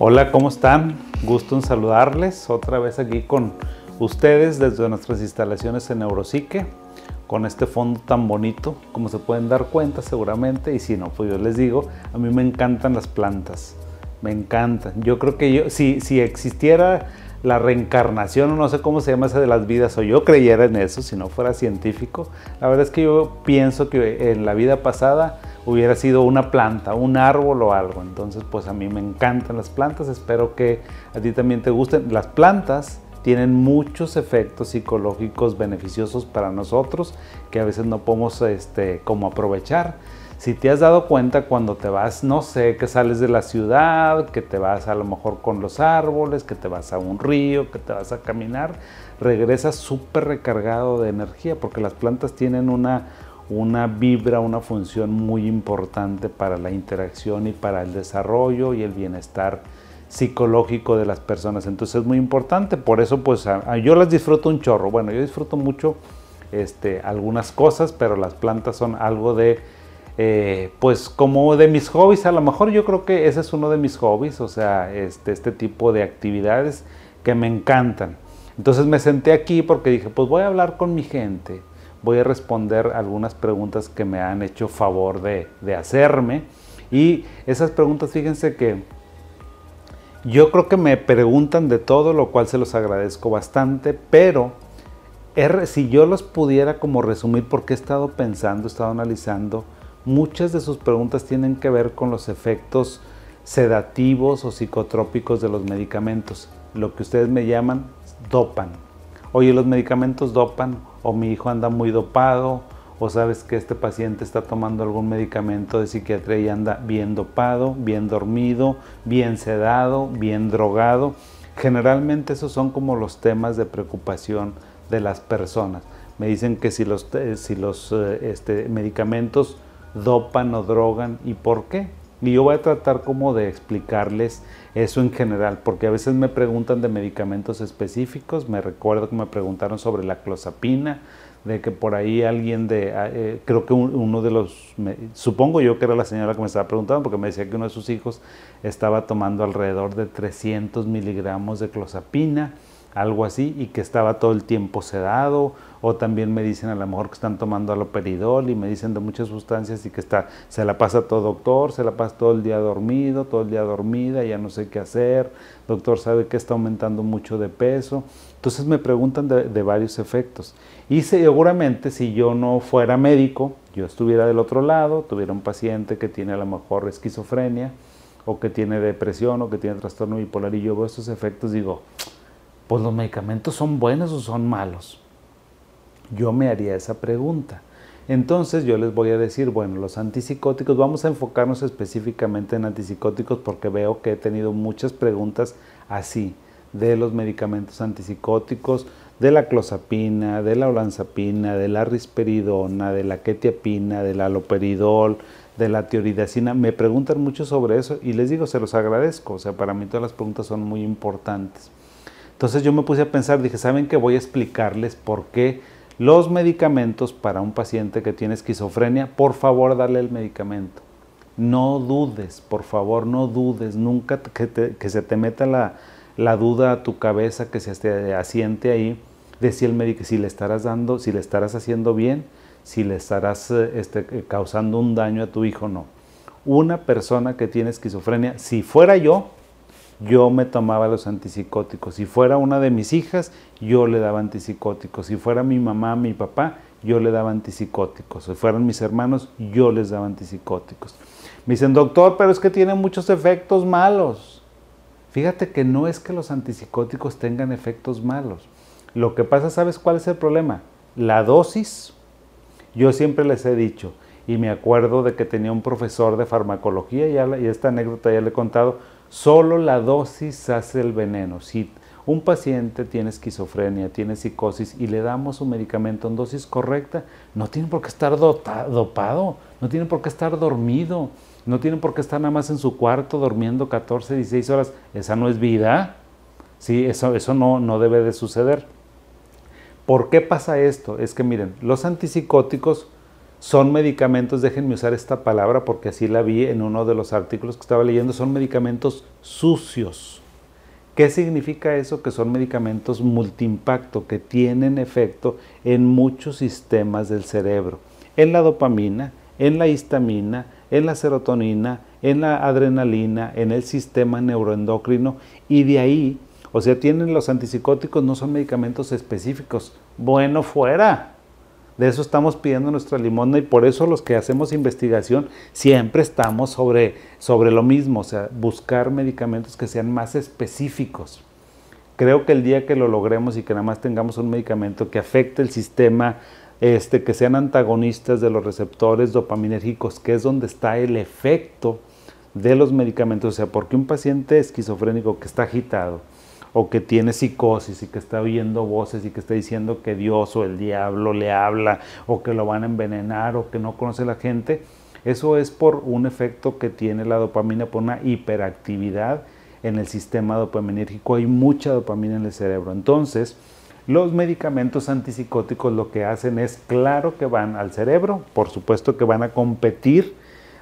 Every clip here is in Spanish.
Hola, ¿cómo están? Gusto en saludarles otra vez aquí con ustedes desde nuestras instalaciones en Neuropsique, con este fondo tan bonito, como se pueden dar cuenta seguramente, y si no, pues yo les digo, a mí me encantan las plantas, me encantan. Yo creo que yo, si, si existiera la reencarnación, no sé cómo se llama esa de las vidas, o yo creyera en eso, si no fuera científico, la verdad es que yo pienso que en la vida pasada hubiera sido una planta, un árbol o algo. Entonces, pues a mí me encantan las plantas, espero que a ti también te gusten. Las plantas tienen muchos efectos psicológicos beneficiosos para nosotros que a veces no podemos este, como aprovechar. Si te has dado cuenta cuando te vas, no sé, que sales de la ciudad, que te vas a lo mejor con los árboles, que te vas a un río, que te vas a caminar, regresas súper recargado de energía porque las plantas tienen una, una vibra, una función muy importante para la interacción y para el desarrollo y el bienestar psicológico de las personas. Entonces es muy importante, por eso pues yo las disfruto un chorro. Bueno, yo disfruto mucho este, algunas cosas, pero las plantas son algo de, eh, pues como de mis hobbies, a lo mejor yo creo que ese es uno de mis hobbies, o sea, este, este tipo de actividades que me encantan. Entonces me senté aquí porque dije, pues voy a hablar con mi gente voy a responder algunas preguntas que me han hecho favor de, hacerme. Y esas preguntas, fíjense que yo creo que me preguntan de todo, lo cual se los agradezco bastante, pero si yo los pudiera como resumir porque he estado pensando, he estado analizando, muchas de sus preguntas tienen que ver con los efectos sedativos o psicotrópicos de los medicamentos, lo que ustedes me llaman dopan. Oye, los medicamentos dopan o mi hijo anda muy dopado, o sabes que este paciente está tomando algún medicamento de psiquiatría y anda bien dopado, bien dormido, bien sedado, bien drogado. Generalmente esos son como los temas de preocupación de las personas. Me dicen que si los, eh, si los eh, este, medicamentos dopan o drogan y por qué. Y yo voy a tratar como de explicarles eso en general, porque a veces me preguntan de medicamentos específicos, me recuerdo que me preguntaron sobre la clozapina, de que por ahí alguien de, ah, eh, creo que uno de los, supongo yo que era la señora que me estaba preguntando, porque me decía que uno de sus hijos estaba tomando alrededor de 300 miligramos de clozapina, algo así, y que estaba todo el tiempo sedado, o también me dicen a lo mejor que están tomando aloperidol y me dicen de muchas sustancias y que está, se la pasa todo doctor, se la pasa todo el día dormido, todo el día dormida, ya no sé qué hacer, doctor sabe que está aumentando mucho de peso. Entonces me preguntan de, varios efectos. Y seguramente si yo no fuera médico, yo estuviera del otro lado, tuviera un paciente que tiene a lo mejor esquizofrenia, o que tiene depresión, o que tiene trastorno bipolar, y yo veo estos efectos, digo, pues los medicamentos son buenos o son malos. Yo me haría esa pregunta. Entonces yo les voy a decir, bueno, los antipsicóticos, vamos a enfocarnos específicamente en antipsicóticos porque veo que he tenido muchas preguntas así, de los medicamentos antipsicóticos, de la clozapina, de la olanzapina, de la risperidona, de la quetiapina, del aloperidol, de la tioridacina. Me preguntan mucho sobre eso y les digo, se los agradezco. O sea, para mí todas las preguntas son muy importantes. Entonces yo me puse a pensar, dije, ¿saben qué? Voy a explicarles por qué los medicamentos para un paciente que tiene esquizofrenia, por favor dale el medicamento. No dudes, por favor, no dudes, nunca que, se te meta la, duda a tu cabeza, que se asiente ahí, de si, el si le estarás dando, si le estarás haciendo bien, si le estarás eh, este, eh, causando un daño a tu hijo, no. Una persona que tiene esquizofrenia, si fuera yo, yo me tomaba los antipsicóticos. Si fuera una de mis hijas, yo le daba antipsicóticos. Si fuera mi mamá, mi papá, yo le daba antipsicóticos. Si fueran mis hermanos, yo les daba antipsicóticos. Me dicen, doctor, pero es que tiene muchos efectos malos. Fíjate que no es que los antipsicóticos tengan efectos malos. Lo que pasa, ¿sabes cuál es el problema? La dosis. Yo siempre les he dicho, y me acuerdo de que tenía un profesor de farmacología, y esta anécdota ya le he contado, Solo la dosis hace el veneno. Si un paciente tiene esquizofrenia, tiene psicosis y le damos un medicamento en dosis correcta, no tiene por qué estar dopado, no tiene por qué estar dormido, no tiene por qué estar nada más en su cuarto durmiendo 14, 16 horas. Esa no es vida. Sí, eso, eso no, no debe de suceder. ¿Por qué pasa esto? Es que miren, los antipsicóticos son medicamentos, déjenme usar esta palabra porque así la vi en uno de los artículos que estaba leyendo, son medicamentos sucios. ¿Qué significa eso? Que son medicamentos multiimpacto, que tienen efecto en muchos sistemas del cerebro, en la dopamina, en la histamina, en la serotonina, en la adrenalina, en el sistema neuroendocrino y de ahí, o sea, tienen los antipsicóticos, no son medicamentos específicos. Bueno, fuera. De eso estamos pidiendo nuestra limosna y por eso los que hacemos investigación siempre estamos sobre, sobre lo mismo, o sea, buscar medicamentos que sean más específicos. Creo que el día que lo logremos y que nada más tengamos un medicamento que afecte el sistema, este, que sean antagonistas de los receptores dopaminérgicos, que es donde está el efecto de los medicamentos, o sea, porque un paciente esquizofrénico que está agitado, o que tiene psicosis y que está oyendo voces y que está diciendo que Dios o el diablo le habla o que lo van a envenenar o que no conoce la gente, eso es por un efecto que tiene la dopamina, por una hiperactividad en el sistema dopaminérgico. Hay mucha dopamina en el cerebro. Entonces, los medicamentos antipsicóticos lo que hacen es, claro que van al cerebro, por supuesto que van a competir.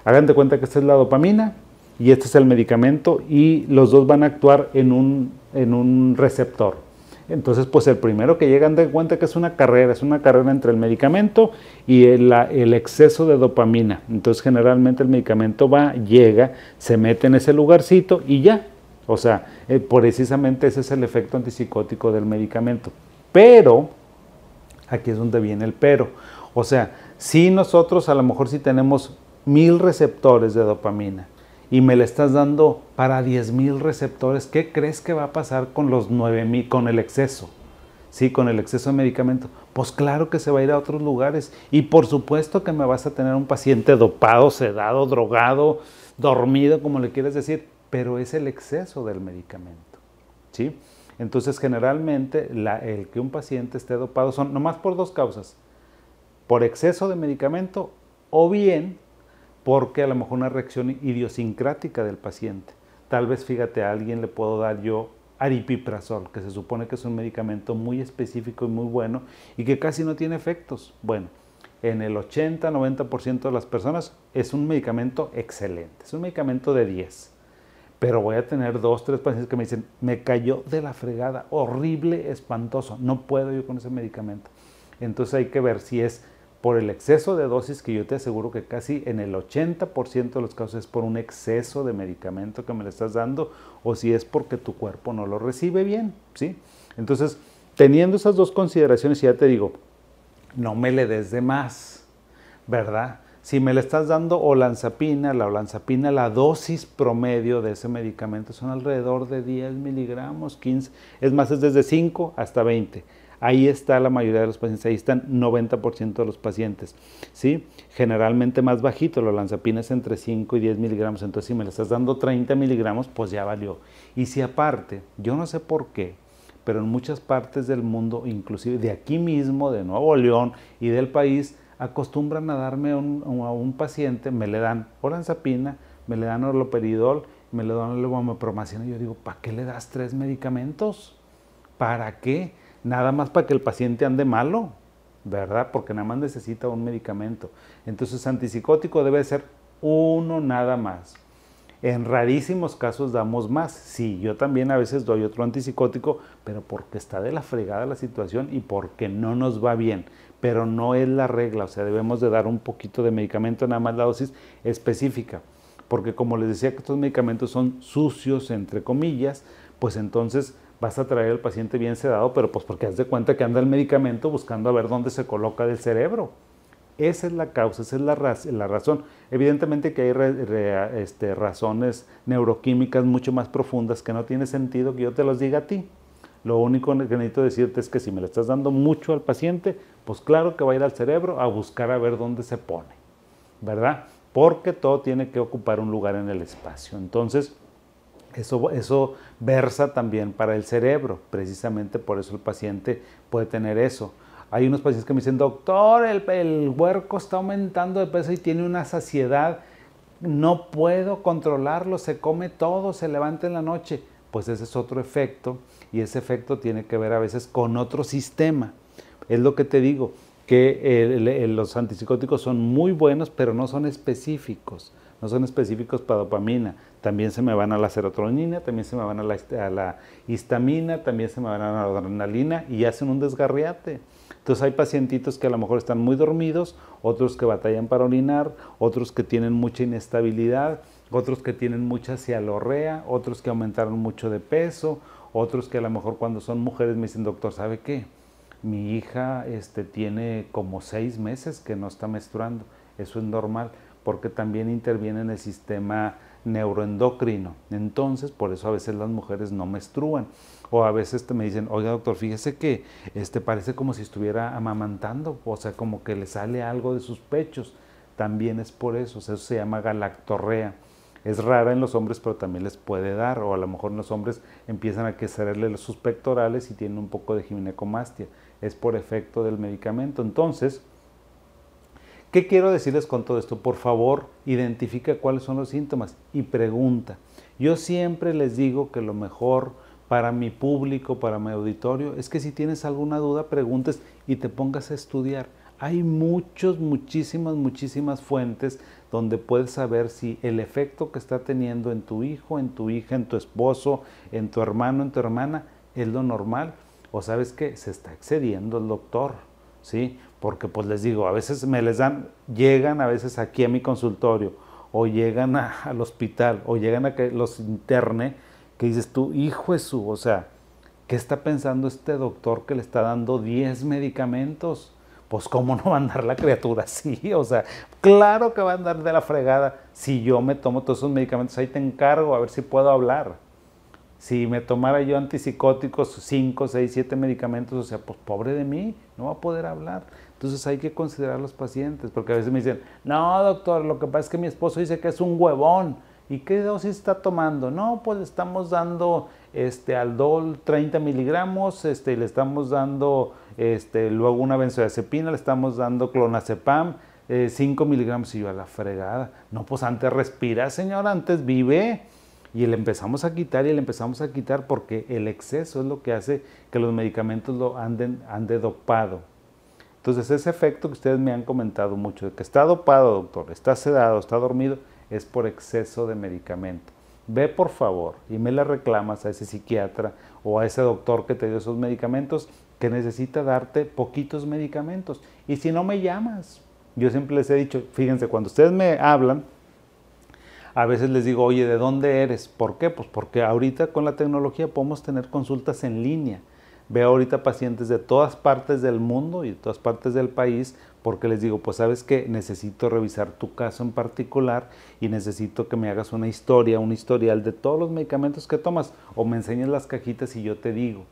Hagan de cuenta que esta es la dopamina y este es el medicamento y los dos van a actuar en un en un receptor. Entonces, pues el primero que llegan de cuenta que es una carrera, es una carrera entre el medicamento y el, exceso de dopamina. Entonces, generalmente el medicamento va, llega, se mete en ese lugarcito y ya. O sea, eh, precisamente ese es el efecto antipsicótico del medicamento. Pero, aquí es donde viene el pero. O sea, si nosotros a lo mejor si tenemos mil receptores de dopamina, y me le estás dando para 10.000 receptores, ¿qué crees que va a pasar con los 9.000, con el exceso? Sí, con el exceso de medicamento. Pues claro que se va a ir a otros lugares. Y por supuesto que me vas a tener un paciente dopado, sedado, drogado, dormido, como le quieres decir, pero es el exceso del medicamento. ¿Sí? Entonces, generalmente, el que un paciente esté dopado son nomás por dos causas. Por exceso de medicamento o bien porque a lo mejor una reacción idiosincrática del paciente. Tal vez, fíjate, a alguien le puedo dar yo aripiprazol, que se supone que es un medicamento muy específico y muy bueno y que casi no tiene efectos. Bueno, en el 80-90% de las personas es un medicamento excelente, es un medicamento de 10. Pero voy a tener dos, tres pacientes que me dicen, me cayó de la fregada, horrible, espantoso, no puedo yo con ese medicamento. Entonces hay que ver si es por el exceso de dosis que yo te aseguro que casi en el 80% de los casos es por un exceso de medicamento que me le estás dando o si es porque tu cuerpo no lo recibe bien, ¿sí? Entonces, teniendo esas dos consideraciones, ya te digo, no me le des de más, ¿verdad? Si me le estás dando olanzapina, la olanzapina, la dosis promedio de ese medicamento son alrededor de 10 miligramos, 15, es más, es desde 5 hasta 20 Ahí está la mayoría de los pacientes, ahí están 90% de los pacientes. ¿sí? Generalmente más bajito, la lanzapina es entre 5 y 10 miligramos, entonces si me le estás dando 30 miligramos, pues ya valió. Y si aparte, yo no sé por qué, pero en muchas partes del mundo, inclusive de aquí mismo, de Nuevo León y del país, acostumbran a darme a un paciente, me le dan olanzapina, me le dan orloperidol, me le dan levomepromacina yo digo, ¿para qué le das tres medicamentos? ¿Para qué? Nada más para que el paciente ande malo, ¿verdad? Porque nada más necesita un medicamento. Entonces, antipsicótico debe ser uno nada más. En rarísimos casos damos más. Sí, yo también a veces doy otro antipsicótico, pero porque está de la fregada la situación y porque no nos va bien. Pero no es la regla, o sea, debemos de dar un poquito de medicamento, nada más la dosis específica. Porque como les decía que estos medicamentos son sucios, entre comillas, pues entonces vas a traer al paciente bien sedado, pero pues porque haz de cuenta que anda el medicamento buscando a ver dónde se coloca del cerebro. Esa es la causa, esa es la, la razón. Evidentemente que hay este, razones neuroquímicas mucho más profundas que no tiene sentido que yo te los diga a ti. Lo único que necesito decirte es que si me le estás dando mucho al paciente, pues claro que va a ir al cerebro a buscar a ver dónde se pone, ¿verdad? Porque todo tiene que ocupar un lugar en el espacio. Entonces, eso, versa también para el cerebro, precisamente por eso el paciente puede tener eso. Hay unos pacientes que me dicen, doctor, el, el huerco está aumentando de peso y tiene una saciedad, no puedo controlarlo, se come todo, se levanta en la noche. Pues ese es otro efecto y ese efecto tiene que ver a veces con otro sistema. Es lo que te digo, que los antipsicóticos son muy buenos, pero no son específicos. No son específicos para dopamina. También se me van a la serotonina, también se me van a la, histamina, también se me van a la adrenalina y hacen un desgarriate. Entonces hay pacientitos que a lo mejor están muy dormidos, otros que batallan para orinar, otros que tienen mucha inestabilidad, otros que tienen mucha cialorrea, otros que aumentaron mucho de peso, otros que a lo mejor cuando son mujeres me dicen, doctor, ¿sabe qué? Mi hija este, tiene como seis meses que no está menstruando. Eso es normal porque también interviene en el sistema neuroendocrino. Entonces, por eso a veces las mujeres no menstruan. O a veces me dicen, oiga doctor, fíjese que este parece como si estuviera amamantando, o sea, como que le sale algo de sus pechos. También es por eso, eso se llama galactorrea. Es rara en los hombres, pero también les puede dar, o a lo mejor en los hombres empiezan a crecerle sus pectorales y tienen un poco de ginecomastia. Es por efecto del medicamento. Entonces, ¿qué quiero decirles con todo esto? Por favor, identifica cuáles son los síntomas y pregunta. Yo siempre les digo que lo mejor para mi público, para mi auditorio, es que si tienes alguna duda, preguntes y te pongas a estudiar. Hay muchos, muchísimas, muchísimas fuentes donde puedes saber si el efecto que está teniendo en tu hijo, en tu hija, en tu esposo, en tu hermano, en tu hermana, es lo normal. O sabes que se está excediendo el doctor, ¿sí? Porque pues les digo, a veces me les dan, llegan a veces aquí a mi consultorio, o llegan al hospital, o llegan a que los interne que dices tú, hijo de su, o sea, ¿qué está pensando este doctor que le está dando 10 medicamentos? Pues cómo no va a andar la criatura así, o sea, claro que va a andar de la fregada. Si yo me tomo todos esos medicamentos, ahí te encargo a ver si puedo hablar. Si me tomara yo antipsicóticos, 5, 6, 7 medicamentos, o sea, pues pobre de mí, no va a poder hablar. Entonces hay que considerar a los pacientes, porque a veces me dicen, no, doctor, lo que pasa es que mi esposo dice que es un huevón. ¿Y qué dosis está tomando? No, pues le estamos dando este, Aldol 30 miligramos, este, le estamos dando este, luego una benzodiazepina, le estamos dando clonazepam, 5 eh, miligramos y yo a la fregada. No, pues antes respira, señor, antes vive. Y le empezamos a quitar y le empezamos a quitar porque el exceso es lo que hace que los medicamentos lo anden, ande dopado. Entonces ese efecto que ustedes me han comentado mucho, de que está dopado, doctor, está sedado, está dormido, es por exceso de medicamento. Ve por favor y me le reclamas a ese psiquiatra o a ese doctor que te dio esos medicamentos que necesita darte poquitos medicamentos. Y si no me llamas, yo siempre les he dicho, fíjense, cuando ustedes me hablan, a veces les digo, oye, ¿de dónde eres? ¿Por qué? Pues porque ahorita con la tecnología podemos tener consultas en línea. Veo ahorita pacientes de todas partes del mundo y de todas partes del país porque les digo, pues sabes que necesito revisar tu caso en particular y necesito que me hagas una historia, un historial de todos los medicamentos que tomas o me enseñes las cajitas y yo te digo.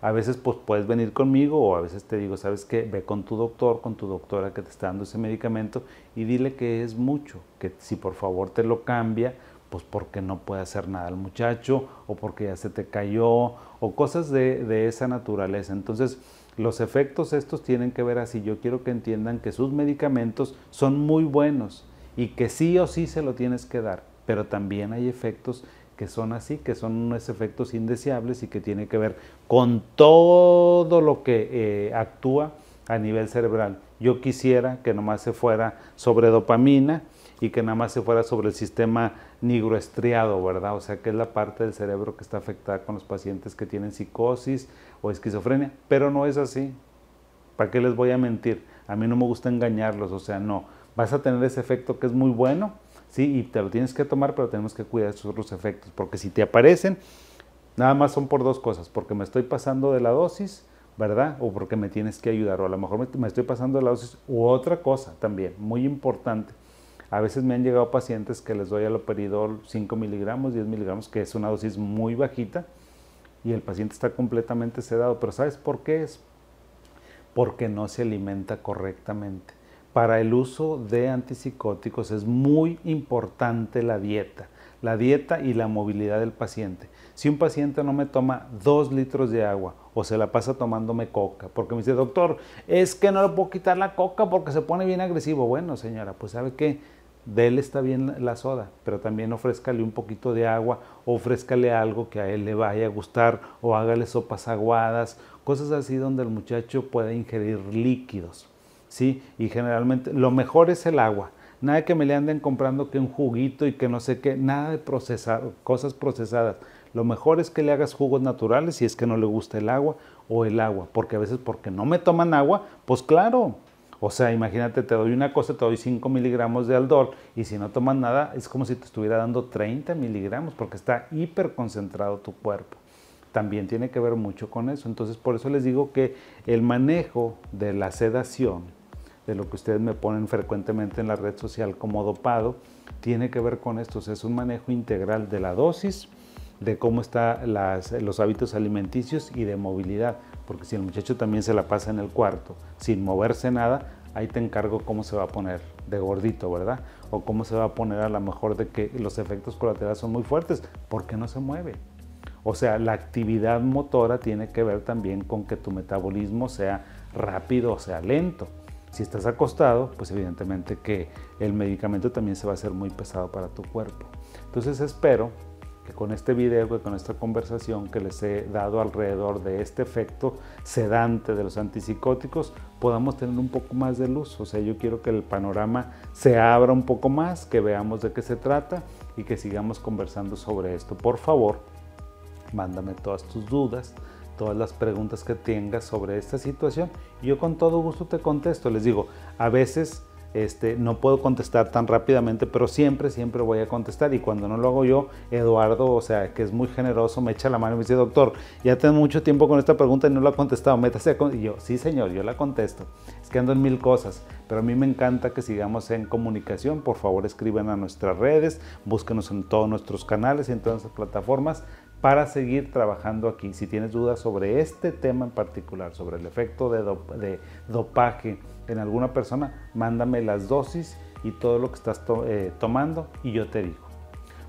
A veces pues puedes venir conmigo o a veces te digo, sabes que ve con tu doctor, con tu doctora que te está dando ese medicamento y dile que es mucho, que si por favor te lo cambia, pues porque no puede hacer nada el muchacho o porque ya se te cayó o cosas de, de esa naturaleza. Entonces, los efectos estos tienen que ver así. Yo quiero que entiendan que sus medicamentos son muy buenos y que sí o sí se lo tienes que dar, pero también hay efectos que son así, que son unos efectos indeseables y que tiene que ver con todo lo que eh, actúa a nivel cerebral. Yo quisiera que nomás se fuera sobre dopamina y que nada más se fuera sobre el sistema nigroestriado, ¿verdad? O sea, que es la parte del cerebro que está afectada con los pacientes que tienen psicosis o esquizofrenia, pero no es así. ¿Para qué les voy a mentir? A mí no me gusta engañarlos, o sea, no. Vas a tener ese efecto que es muy bueno, sí, y te lo tienes que tomar, pero tenemos que cuidar esos otros efectos, porque si te aparecen, nada más son por dos cosas, porque me estoy pasando de la dosis, ¿verdad? O porque me tienes que ayudar, o a lo mejor me, estoy pasando de la dosis, u otra cosa también, muy importante a veces me han llegado pacientes que les doy aloperidol 5 miligramos, 10 miligramos, que es una dosis muy bajita, y el paciente está completamente sedado. Pero ¿sabes por qué es? Porque no se alimenta correctamente. Para el uso de antipsicóticos es muy importante la dieta, la dieta y la movilidad del paciente. Si un paciente no me toma dos litros de agua o se la pasa tomándome coca, porque me dice, doctor, es que no le puedo quitar la coca porque se pone bien agresivo. Bueno, señora, pues sabe que de él está bien la soda, pero también ofrézcale un poquito de agua, ofrézcale algo que a él le vaya a gustar, o hágale sopas aguadas, cosas así donde el muchacho pueda ingerir líquidos. ¿Sí? Y generalmente lo mejor es el agua. Nada que me le anden comprando que un juguito y que no sé qué, nada de procesar, cosas procesadas. Lo mejor es que le hagas jugos naturales si es que no le gusta el agua o el agua, porque a veces porque no me toman agua, pues claro. O sea, imagínate, te doy una cosa, te doy 5 miligramos de aldol y si no toman nada es como si te estuviera dando 30 miligramos porque está hiper concentrado tu cuerpo. También tiene que ver mucho con eso. Entonces, por eso les digo que el manejo de la sedación de lo que ustedes me ponen frecuentemente en la red social como dopado, tiene que ver con esto. es un manejo integral de la dosis, de cómo están los hábitos alimenticios y de movilidad. Porque si el muchacho también se la pasa en el cuarto sin moverse nada, ahí te encargo cómo se va a poner de gordito, ¿verdad? O cómo se va a poner a lo mejor de que los efectos colaterales son muy fuertes, porque no se mueve. O sea, la actividad motora tiene que ver también con que tu metabolismo sea rápido o sea lento. Si estás acostado, pues evidentemente que el medicamento también se va a hacer muy pesado para tu cuerpo. Entonces espero que con este video, que con esta conversación que les he dado alrededor de este efecto sedante de los antipsicóticos, podamos tener un poco más de luz. O sea, yo quiero que el panorama se abra un poco más, que veamos de qué se trata y que sigamos conversando sobre esto. Por favor, mándame todas tus dudas, todas las preguntas que tengas sobre esta situación. Yo con todo gusto te contesto. Les digo, a veces este, no puedo contestar tan rápidamente, pero siempre, siempre voy a contestar. Y cuando no lo hago yo, Eduardo, o sea, que es muy generoso, me echa la mano y me dice, doctor, ya tengo mucho tiempo con esta pregunta y no lo ha contestado, métase a Y yo, sí, señor, yo la contesto. Es que ando en mil cosas, pero a mí me encanta que sigamos en comunicación. Por favor, escriban a nuestras redes, búsquenos en todos nuestros canales y en todas las plataformas para seguir trabajando aquí. Si tienes dudas sobre este tema en particular, sobre el efecto de, dopaje en alguna persona, mándame las dosis y todo lo que estás eh, tomando y yo te digo.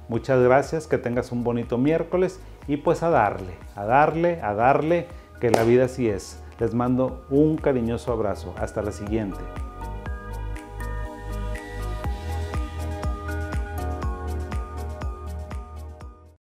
Muchas gracias, que tengas un bonito miércoles y pues a darle, a darle, a darle, que la vida así es. Les mando un cariñoso abrazo. Hasta la siguiente.